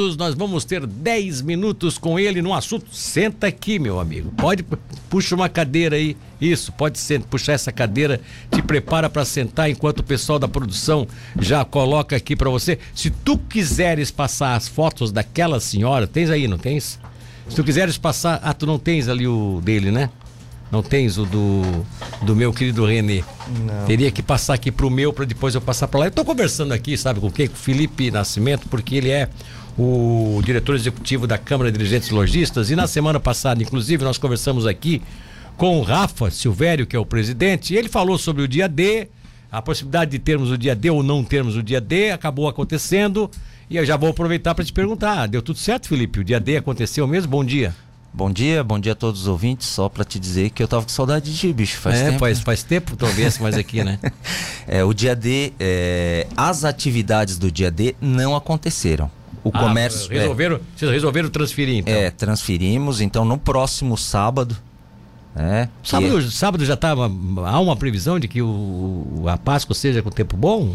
minutos, nós vamos ter 10 minutos com ele no assunto. Senta aqui, meu amigo. Pode, puxa uma cadeira aí. Isso, pode ser, puxar essa cadeira, te prepara para sentar enquanto o pessoal da produção já coloca aqui para você. Se tu quiseres passar as fotos daquela senhora, tens aí, não tens? Se tu quiseres passar, ah, tu não tens ali o dele, né? Não tens o do, do meu querido Renê. Não. Teria que passar aqui pro meu para depois eu passar para lá. Eu tô conversando aqui, sabe com quem? Com o Felipe Nascimento, porque ele é o diretor executivo da Câmara de Dirigentes Logistas e na semana passada, inclusive, nós conversamos aqui com o Rafa Silvério, que é o presidente, e ele falou sobre o dia D, a possibilidade de termos o dia D ou não termos o dia D, acabou acontecendo. E eu já vou aproveitar para te perguntar, deu tudo certo, Felipe? O dia D aconteceu mesmo? Bom dia. Bom dia, bom dia a todos os ouvintes. Só para te dizer que eu tava com saudade de ti, bicho. Faz é, tempo. Faz, né? faz tempo, talvez, mais aqui, né? é, o dia D, é, as atividades do dia D não aconteceram. O ah, comércio. Resolveram, é, vocês resolveram transferir, então? É, transferimos. Então, no próximo sábado. É, sábado, é sábado já estava. Há uma previsão de que o, a Páscoa seja com tempo bom?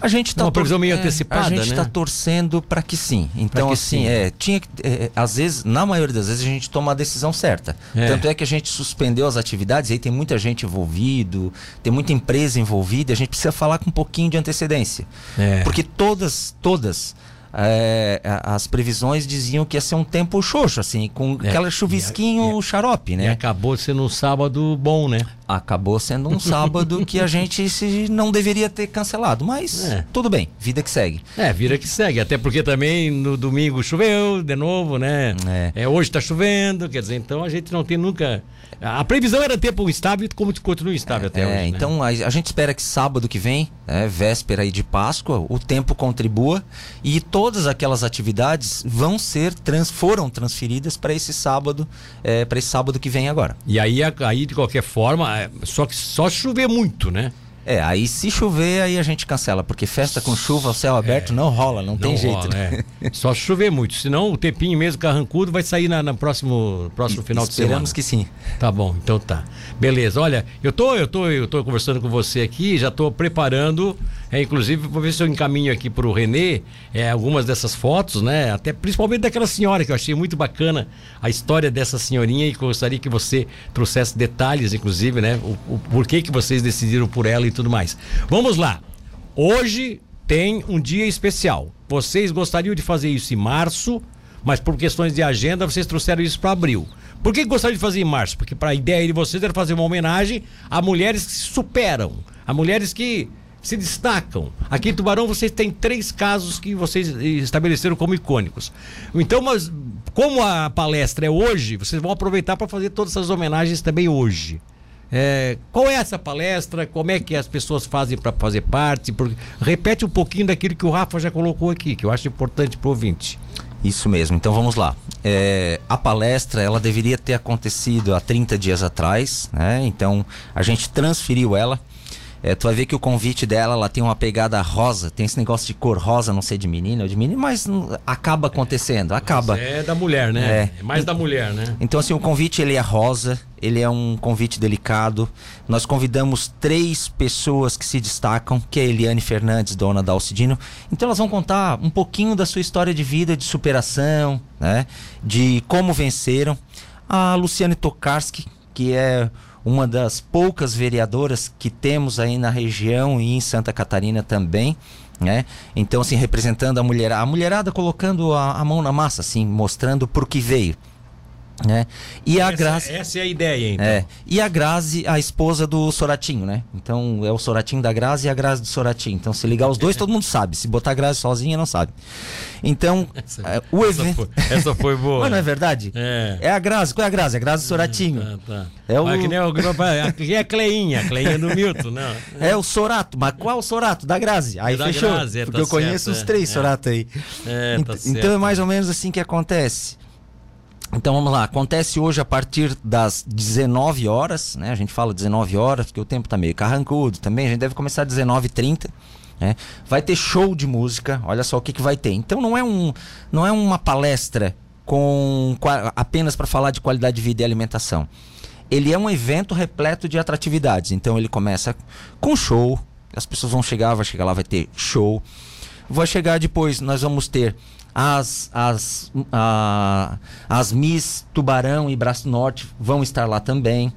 A gente está uma previsão meio é, antecipada, A gente está né? torcendo para que sim. Então que assim, sim. é, tinha que, é, às vezes, na maioria das vezes a gente toma a decisão certa. É. Tanto é que a gente suspendeu as atividades, aí tem muita gente envolvido, tem muita empresa envolvida, a gente precisa falar com um pouquinho de antecedência. É. Porque todas, todas é, as previsões diziam que ia ser um tempo xoxo, assim, com é, aquela chuvisquinho xarope, né? E acabou sendo um sábado bom, né? Acabou sendo um sábado que a gente se, não deveria ter cancelado, mas é. tudo bem, vida que segue. É, vida que segue, até porque também no domingo choveu de novo, né? É. é hoje está chovendo, quer dizer, então a gente não tem nunca a previsão era tempo estável como continua estável até hoje. É, né? Então a, a, gente espera que sábado que vem, é, véspera aí de Páscoa, o tempo contribua e todas aquelas atividades vão ser trans, foram transferidas para esse sábado, é, para esse sábado que vem agora. E aí, aí de qualquer forma, é, só que só chover muito, né? É, aí se chover, aí a gente cancela, porque festa com chuva, céu aberto, é, não rola, não, não tem jeito. Rola, né? é. Só chover muito, senão o tempinho mesmo carrancudo vai sair na, na próximo, próximo final de semana. Esperamos que sim. Tá bom, então tá. Beleza, olha, eu tô, eu tô, eu tô conversando com você aqui, já tô preparando, é, inclusive, vou ver se eu encaminho aqui pro Renê é, algumas dessas fotos, né? Até principalmente daquela senhora, que eu achei muito bacana a história dessa senhorinha e gostaria que você trouxesse detalhes, inclusive, né? O, o porquê que vocês decidiram por ela e tudo mais. Vamos lá. Hoje tem um dia especial. Vocês gostariam de fazer isso em março, mas por questões de agenda vocês trouxeram isso para abril. Por que gostariam de fazer em março? Porque para a ideia de vocês era fazer uma homenagem a mulheres que se superam, a mulheres que se destacam. Aqui em Tubarão vocês têm três casos que vocês estabeleceram como icônicos. Então, mas como a palestra é hoje, vocês vão aproveitar para fazer todas essas homenagens também hoje. É, qual é essa palestra? Como é que as pessoas fazem para fazer parte? Repete um pouquinho daquilo que o Rafa já colocou aqui, que eu acho importante para o ouvinte. Isso mesmo, então vamos lá. É, a palestra ela deveria ter acontecido há 30 dias atrás, né? Então a gente transferiu ela é, tu vai ver que o convite dela, ela tem uma pegada rosa, tem esse negócio de cor rosa, não sei de menina ou de menino, mas acaba acontecendo, acaba. Mas é da mulher, né? É, é mais da mulher, né? Então assim, o convite ele é rosa, ele é um convite delicado. Nós convidamos três pessoas que se destacam, que é a Eliane Fernandes, dona da Alcidino. Então elas vão contar um pouquinho da sua história de vida, de superação, né? De como venceram. A Luciane Tokarski, que é uma das poucas vereadoras que temos aí na região e em Santa Catarina também. Né? Então, assim, representando a mulherada, a mulherada colocando a, a mão na massa, assim, mostrando por que veio. Né? E a essa, Grazi, essa é a ideia, então. É, e a Grazi, a esposa do Soratinho, né? Então é o Soratinho da Grazi e a Grazi do Soratinho. Então, se ligar os dois, todo mundo sabe. Se botar a Grazi sozinha, não sabe. Então, essa, é, o evento. Essa foi, essa foi boa. Mas não é verdade? É. é a Grazi. Qual é a Grazi? A Grazi do Soratinho. Tá, tá. É o... Aqui é a Cleinha, a Cleinha do Milton, não. É o Sorato. Mas qual o Sorato? Da Grazi. Aí da fechou. Grazi, é, porque tá eu conheço certo, os três é. Sorato aí. É, tá então é mais ou menos assim que acontece. Então vamos lá, acontece hoje a partir das 19 horas, né? A gente fala 19 horas porque o tempo tá meio carrancudo também, a gente deve começar às 19h30. Né? Vai ter show de música, olha só o que, que vai ter. Então não é, um, não é uma palestra com apenas para falar de qualidade de vida e alimentação. Ele é um evento repleto de atratividades. Então ele começa com show, as pessoas vão chegar, vai chegar lá, vai ter show. Vai chegar depois, nós vamos ter As, as, a, as Miss Tubarão e Braço Norte vão estar lá também.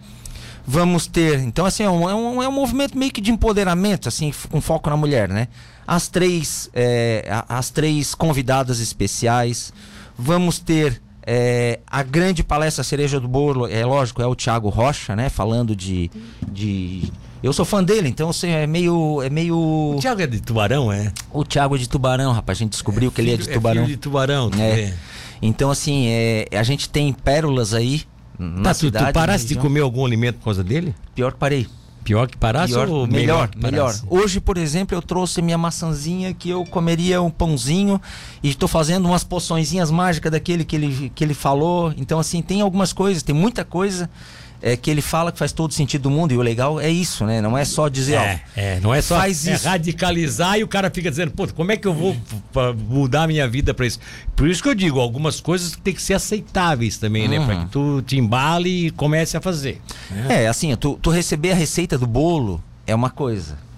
Vamos ter. Então, assim, é um, é um, é um movimento meio que de empoderamento, assim, com foco na mulher, né? As três, é, as três convidadas especiais. Vamos ter é, a grande palestra Cereja do Bolo, é lógico, é o Thiago Rocha, né? Falando de. de eu sou fã dele, então assim, é meio. É meio... O Thiago é de Tubarão, é? O Thiago é de Tubarão, rapaz. A gente descobriu é que ele é de Tubarão. É filho de Tubarão, é. Então, assim, é, a gente tem pérolas aí. Na tá, cidade, tu, tu paraste de comer algum alimento por causa dele? Pior que parei. Pior que parasse Pior, ou melhor? Melhor, melhor. Hoje, por exemplo, eu trouxe minha maçãzinha que eu comeria um pãozinho e estou fazendo umas poçõezinhas mágicas daquele que ele, que ele falou. Então, assim, tem algumas coisas, tem muita coisa é, que ele fala que faz todo sentido do mundo. E o legal é isso, né? Não é só dizer, é, ó, é, não é só faz é isso. radicalizar e o cara fica dizendo, pô, como é que eu vou mudar a minha vida para isso? Por isso que eu digo, algumas coisas tem que ser aceitáveis também, uhum. né? Pra que tu te embale e comece a fazer. É, assim, tu, tu receber a receita do bolo é uma coisa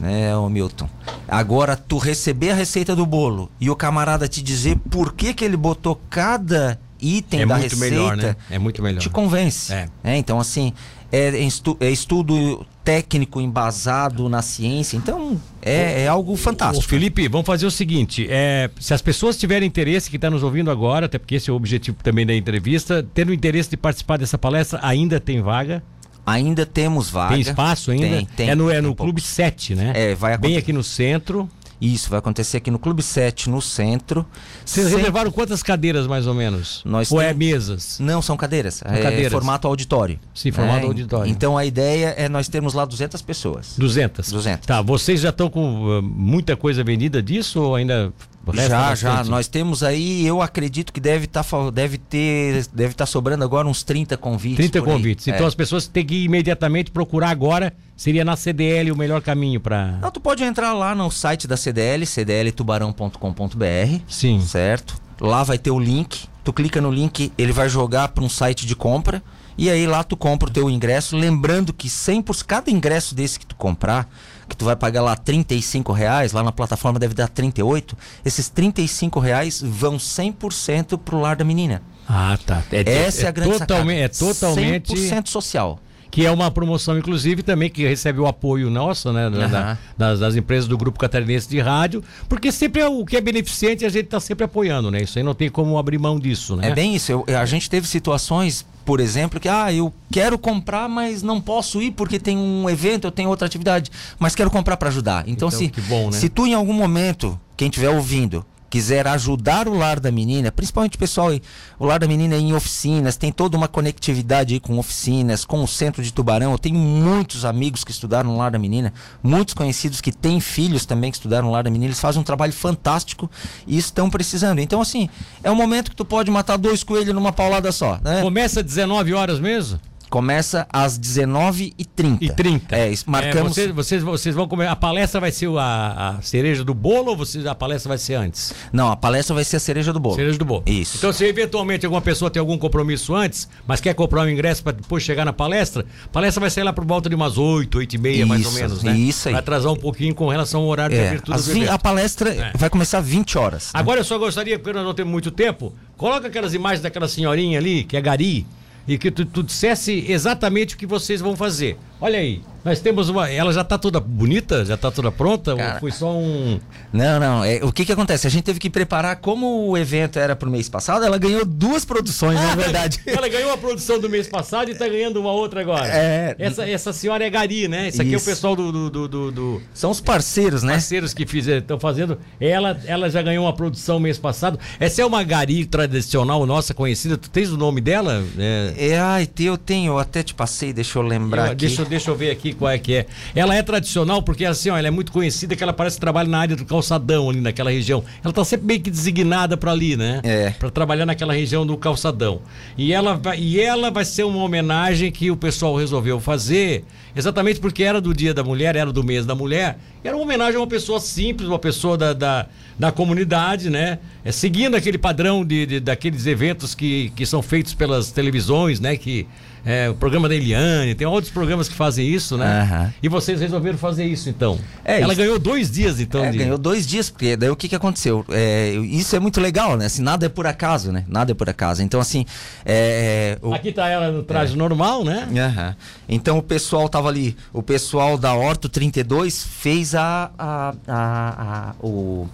né, o Milton. Agora, tu receber a receita do bolo e o camarada te dizer por que, que ele botou cada item é da muito receita, melhor, né? É muito melhor. Te convence. É. é então, assim, é, estu é, estudo técnico embasado na ciência. Então, é, é algo fantástico. Ô, Felipe, vamos fazer o seguinte: é, se as pessoas tiverem interesse, que está nos ouvindo agora, até porque esse é o objetivo também da entrevista, tendo interesse de participar dessa palestra, ainda tem vaga? Ainda temos vaga. Tem espaço ainda? Tem, tem. É no, é no Clube 7, né? É, vai acontecer. Bem aqui no centro. Isso vai acontecer aqui no Clube 7, no centro. Vocês Sem... reservaram quantas cadeiras mais ou menos? Nós ou é é mesas? Não, são cadeiras. São é cadeiras. formato auditório. Sim, formato é, auditório. Então a ideia é nós termos lá 200 pessoas. 200? 200. Tá, vocês já estão com uh, muita coisa vendida disso ou ainda já, já. Nós temos aí, eu acredito que deve estar tá, deve ter, deve estar tá sobrando agora uns 30 convites. 30 convites. Então é. as pessoas têm que imediatamente procurar agora. Seria na CDL o melhor caminho para. Não, tu pode entrar lá no site da CDL, cdltubarão.com.br. Sim. Certo? Lá vai ter o link. Tu clica no link, ele vai jogar para um site de compra. E aí lá tu compra o teu ingresso. Lembrando que 100 por cada ingresso desse que tu comprar, que tu vai pagar lá 35 reais, lá na plataforma deve dar 38, esses 35 reais vão 100% pro lar da menina. Ah, tá. É, Essa é, é a grande totalmente, sacada. É totalmente... 100% social que é uma promoção, inclusive, também que recebe o apoio nosso, né? Da, uhum. das, das, empresas do Grupo Catarinense de Rádio, porque sempre é o que é beneficente a gente está sempre apoiando, né? Isso aí não tem como abrir mão disso, né? É bem isso. Eu, a gente teve situações, por exemplo, que ah, eu quero comprar, mas não posso ir porque tem um evento, eu tenho outra atividade, mas quero comprar para ajudar. Então, então se, bom, né? se tu em algum momento, quem estiver ouvindo, quiser ajudar o lar da menina, principalmente pessoal, o lar da menina é em oficinas, tem toda uma conectividade aí com oficinas, com o centro de Tubarão. Eu tenho muitos amigos que estudaram no lar da menina, muitos conhecidos que têm filhos também que estudaram no lar da menina, eles fazem um trabalho fantástico e estão precisando. Então, assim, é um momento que tu pode matar dois coelhos numa paulada só. Né? Começa às 19 horas mesmo? Começa às 19h30. E 30. É, marcamos. É, vocês, vocês, vocês, vão comer. A palestra vai ser a, a, cereja do bolo ou vocês, a palestra vai ser antes? Não, a palestra vai ser a cereja do bolo. Cereja do bolo. Isso. Então, se eventualmente alguma pessoa tem algum compromisso antes, mas quer comprar um ingresso para depois chegar na palestra, a palestra vai ser lá por volta de umas 8, 8 e meia, mais ou menos, né? Isso aí. Vai atrasar um pouquinho com relação ao horário é, de abertura do evento. A palestra é. vai começar às 20 horas. Né? Agora eu só gostaria, porque nós não temos muito tempo, coloca aquelas imagens daquela senhorinha ali, que é Gari e que tu, tu dissesse exatamente o que vocês vão fazer. Olha aí, nós temos uma. Ela já está toda bonita? Já está toda pronta? Cara, ou foi só um. Não, não. É, o que que acontece? A gente teve que preparar, como o evento era pro mês passado, ela ganhou duas produções, ah, na verdade. Ela ganhou a produção do mês passado e está ganhando uma outra agora. É. Essa, essa senhora é Gari, né? Isso aqui é o pessoal do. do, do, do São os parceiros, né? Parceiros que estão fazendo. Ela, ela já ganhou uma produção mês passado. Essa é uma Gari tradicional, nossa, conhecida. Tu tens o nome dela? É, é ai, eu tenho, eu até te passei, deixa eu lembrar. Eu, aqui. Deixa, deixa eu ver aqui qual é que é. Ela é tradicional porque assim, ó, ela é muito conhecida que ela parece que trabalha na área do calçadão ali naquela região. Ela tá sempre meio que designada para ali, né? É. Para trabalhar naquela região do calçadão. E ela, e ela vai ser uma homenagem que o pessoal resolveu fazer, exatamente porque era do Dia da Mulher, era do mês da mulher. Era uma homenagem a uma pessoa simples, uma pessoa da, da, da comunidade, né? É, seguindo aquele padrão de, de, daqueles eventos que, que são feitos pelas televisões, né? Que é, o programa da Eliane, tem outros programas que fazem isso, né? Uhum. E vocês resolveram fazer isso, então. É, Ela isso... ganhou dois dias, então. É, de... ganhou dois dias, porque daí o que, que aconteceu? É, isso é muito legal, né? Assim, nada é por acaso, né? Nada é por acaso. Então, assim. É, o... Aqui tá ela no traje normal, né? Uhum. Então o pessoal tava ali, o pessoal da Horto 32 fez a, a, a, a o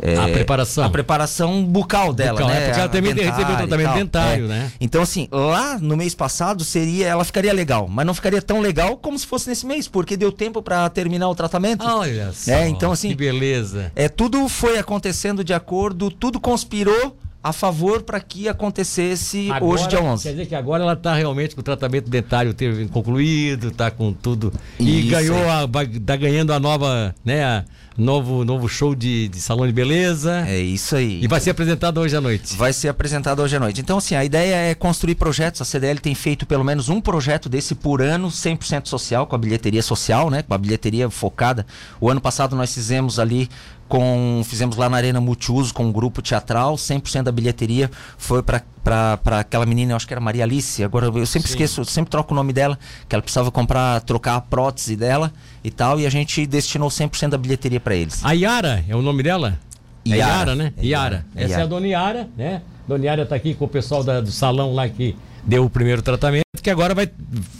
é, a preparação. A preparação bucal dela, bucal, né? É porque ela também recebeu tratamento dentário, é. né? Então, assim, lá no mês passado seria, ela ficaria legal, mas não ficaria tão legal como se fosse nesse mês, porque deu tempo para terminar o tratamento. Olha só. É, então, assim. Que beleza. É, tudo foi acontecendo de acordo, tudo conspirou a favor para que acontecesse agora, hoje, dia 11. Quer dizer que agora ela está realmente com o tratamento dentário teve concluído, está com tudo. E Isso ganhou, está ganhando a nova, né? A, novo, novo show de, de salão de beleza. É isso aí. E vai ser apresentado hoje à noite. Vai ser apresentado hoje à noite. Então, assim, a ideia é construir projetos. A CDL tem feito pelo menos um projeto desse por ano, 100% social, com a bilheteria social, né? Com a bilheteria focada. O ano passado nós fizemos ali com fizemos lá na Arena Multiuso com um grupo teatral, 100% da bilheteria foi para aquela menina, eu acho que era Maria Alice, agora eu sempre Sim. esqueço, sempre troco o nome dela, que ela precisava comprar, trocar a prótese dela e tal, e a gente destinou 100% da bilheteria para eles. A Yara é o nome dela? Yara, é Yara né? É Yara. Essa é a Dona Yara, né? Dona Yara tá aqui com o pessoal da, do salão lá que deu o primeiro tratamento, que agora vai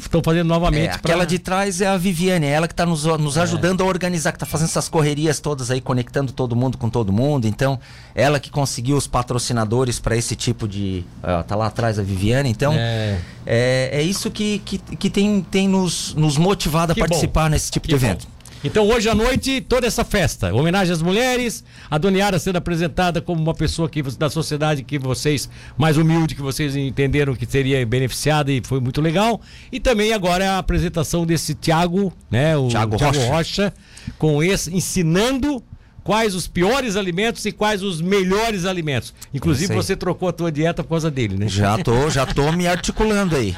estão fazendo novamente. É, aquela de trás é a Viviane, é ela que está nos, nos é. ajudando a organizar, que está fazendo essas correrias todas aí, conectando todo mundo com todo mundo. Então, ela que conseguiu os patrocinadores para esse tipo de. Ó, tá lá atrás a Viviane. Então, é, é, é isso que, que, que tem, tem nos, nos motivado a que participar bom. nesse tipo que de evento. Bom. Então hoje à noite, toda essa festa, homenagem às mulheres, a Dona Yara sendo apresentada como uma pessoa que, da sociedade que vocês, mais humilde, que vocês entenderam que seria beneficiada e foi muito legal. E também agora a apresentação desse Tiago, né? O Tiago Rocha. Rocha, com esse, ensinando quais os piores alimentos e quais os melhores alimentos. Inclusive você trocou a tua dieta por causa dele, né? Já tô, já tô me articulando aí.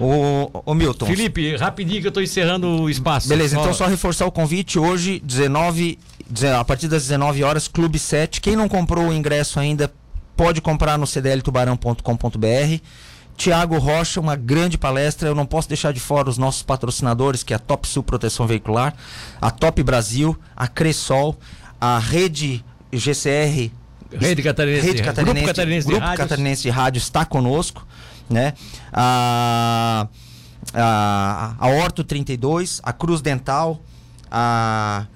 O, Milton. Felipe, rapidinho que eu estou encerrando o espaço. Beleza, então só reforçar o convite hoje, 19, a partir das 19 horas, Clube 7. Quem não comprou o ingresso ainda, pode comprar no cdltubarão.com.br. Tiago Rocha, uma grande palestra. Eu não posso deixar de fora os nossos patrocinadores, que é a Top Sul Proteção Veicular, a Top Brasil, a Cressol, a Rede GCR. Rede Catarinense, Rede Catarinense, Grupo Catarinense, Grupo de, Catarinense de Rádio está conosco né? A, a, a Orto 32, a Cruz Dental, a.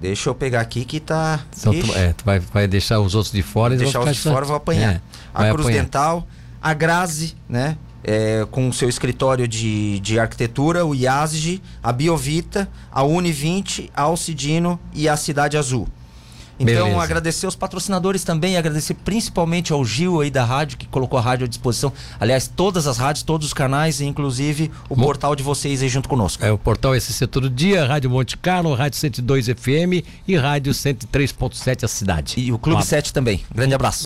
Deixa eu pegar aqui que tá. Então, tu, é, tu vai, vai deixar os outros de fora e Deixar os de fora, vou apanhar. É, a Cruz apanhar. Dental, a Grazi, né? É, com o seu escritório de, de arquitetura, o IASG, a Biovita, a Uni20, a Alcidino e a Cidade Azul. Então, Beleza. agradecer os patrocinadores também, agradecer principalmente ao Gil aí da rádio, que colocou a rádio à disposição. Aliás, todas as rádios, todos os canais, inclusive o portal de vocês aí junto conosco. É o portal SC Todo Dia, Rádio Monte Carlo, Rádio 102 FM e Rádio 103.7 A Cidade. E o Clube 7 também. Grande abraço.